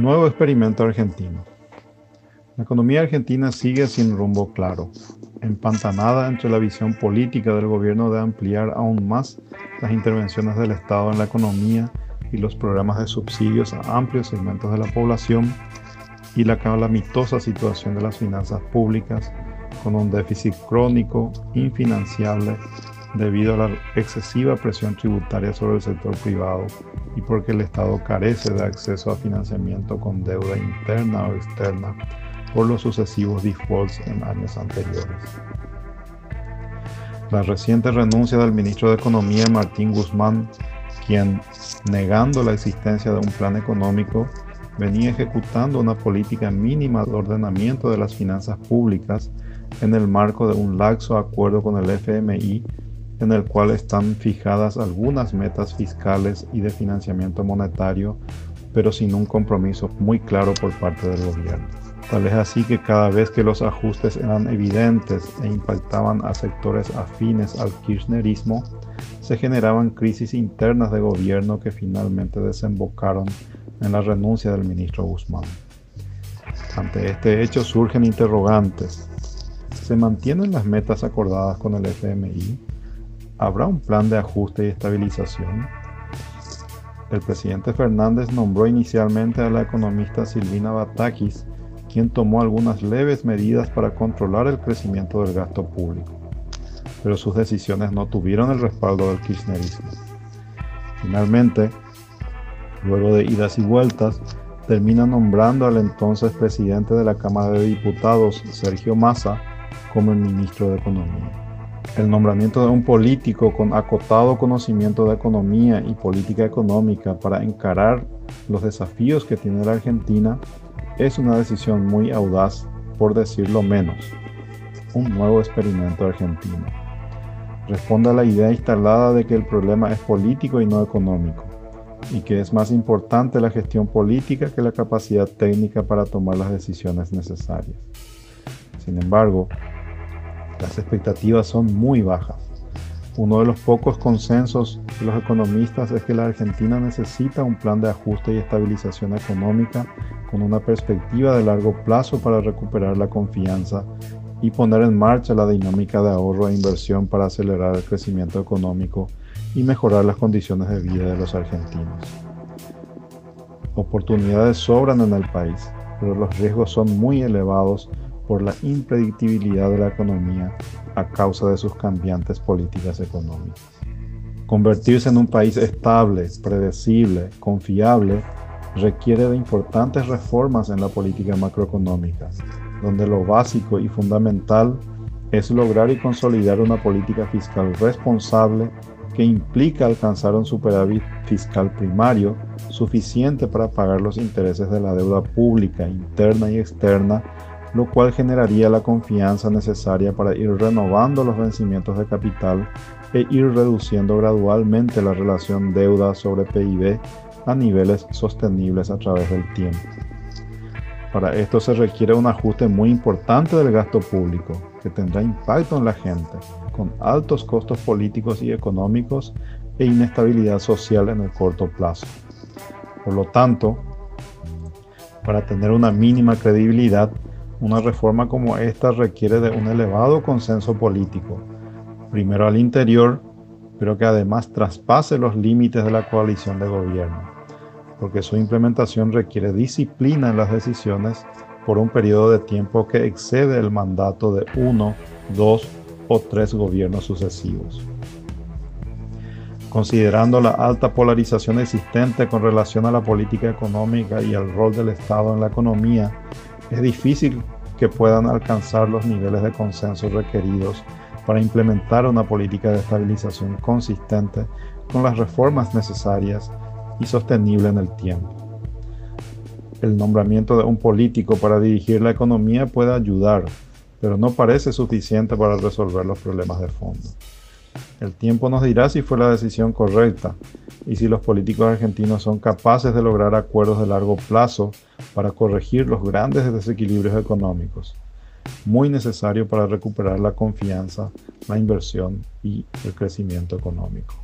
Nuevo experimento argentino. La economía argentina sigue sin rumbo claro, empantanada entre la visión política del gobierno de ampliar aún más las intervenciones del Estado en la economía y los programas de subsidios a amplios segmentos de la población y la calamitosa situación de las finanzas públicas con un déficit crónico, infinanciable, debido a la excesiva presión tributaria sobre el sector privado y porque el Estado carece de acceso a financiamiento con deuda interna o externa por los sucesivos defaults en años anteriores. La reciente renuncia del ministro de Economía Martín Guzmán, quien, negando la existencia de un plan económico, venía ejecutando una política mínima de ordenamiento de las finanzas públicas en el marco de un laxo acuerdo con el FMI en el cual están fijadas algunas metas fiscales y de financiamiento monetario, pero sin un compromiso muy claro por parte del gobierno. Tal es así que cada vez que los ajustes eran evidentes e impactaban a sectores afines al kirchnerismo, se generaban crisis internas de gobierno que finalmente desembocaron en la renuncia del ministro Guzmán. Ante este hecho surgen interrogantes. ¿Se mantienen las metas acordadas con el FMI? ¿Habrá un plan de ajuste y estabilización? El presidente Fernández nombró inicialmente a la economista Silvina Batakis, quien tomó algunas leves medidas para controlar el crecimiento del gasto público, pero sus decisiones no tuvieron el respaldo del kirchnerismo. Finalmente, luego de idas y vueltas, termina nombrando al entonces presidente de la Cámara de Diputados, Sergio Massa, como el ministro de Economía. El nombramiento de un político con acotado conocimiento de economía y política económica para encarar los desafíos que tiene la Argentina es una decisión muy audaz, por decirlo menos. Un nuevo experimento argentino. Responde a la idea instalada de que el problema es político y no económico, y que es más importante la gestión política que la capacidad técnica para tomar las decisiones necesarias. Sin embargo, las expectativas son muy bajas. Uno de los pocos consensos de los economistas es que la Argentina necesita un plan de ajuste y estabilización económica con una perspectiva de largo plazo para recuperar la confianza y poner en marcha la dinámica de ahorro e inversión para acelerar el crecimiento económico y mejorar las condiciones de vida de los argentinos. Oportunidades sobran en el país, pero los riesgos son muy elevados por la impredictibilidad de la economía a causa de sus cambiantes políticas económicas. Convertirse en un país estable, predecible, confiable, requiere de importantes reformas en la política macroeconómica, donde lo básico y fundamental es lograr y consolidar una política fiscal responsable que implica alcanzar un superávit fiscal primario suficiente para pagar los intereses de la deuda pública interna y externa lo cual generaría la confianza necesaria para ir renovando los vencimientos de capital e ir reduciendo gradualmente la relación deuda sobre PIB a niveles sostenibles a través del tiempo. Para esto se requiere un ajuste muy importante del gasto público, que tendrá impacto en la gente, con altos costos políticos y económicos e inestabilidad social en el corto plazo. Por lo tanto, para tener una mínima credibilidad, una reforma como esta requiere de un elevado consenso político, primero al interior, pero que además traspase los límites de la coalición de gobierno, porque su implementación requiere disciplina en las decisiones por un periodo de tiempo que excede el mandato de uno, dos o tres gobiernos sucesivos. Considerando la alta polarización existente con relación a la política económica y el rol del Estado en la economía, es difícil que puedan alcanzar los niveles de consenso requeridos para implementar una política de estabilización consistente con las reformas necesarias y sostenible en el tiempo. El nombramiento de un político para dirigir la economía puede ayudar, pero no parece suficiente para resolver los problemas de fondo. El tiempo nos dirá si fue la decisión correcta y si los políticos argentinos son capaces de lograr acuerdos de largo plazo para corregir los grandes desequilibrios económicos, muy necesario para recuperar la confianza, la inversión y el crecimiento económico.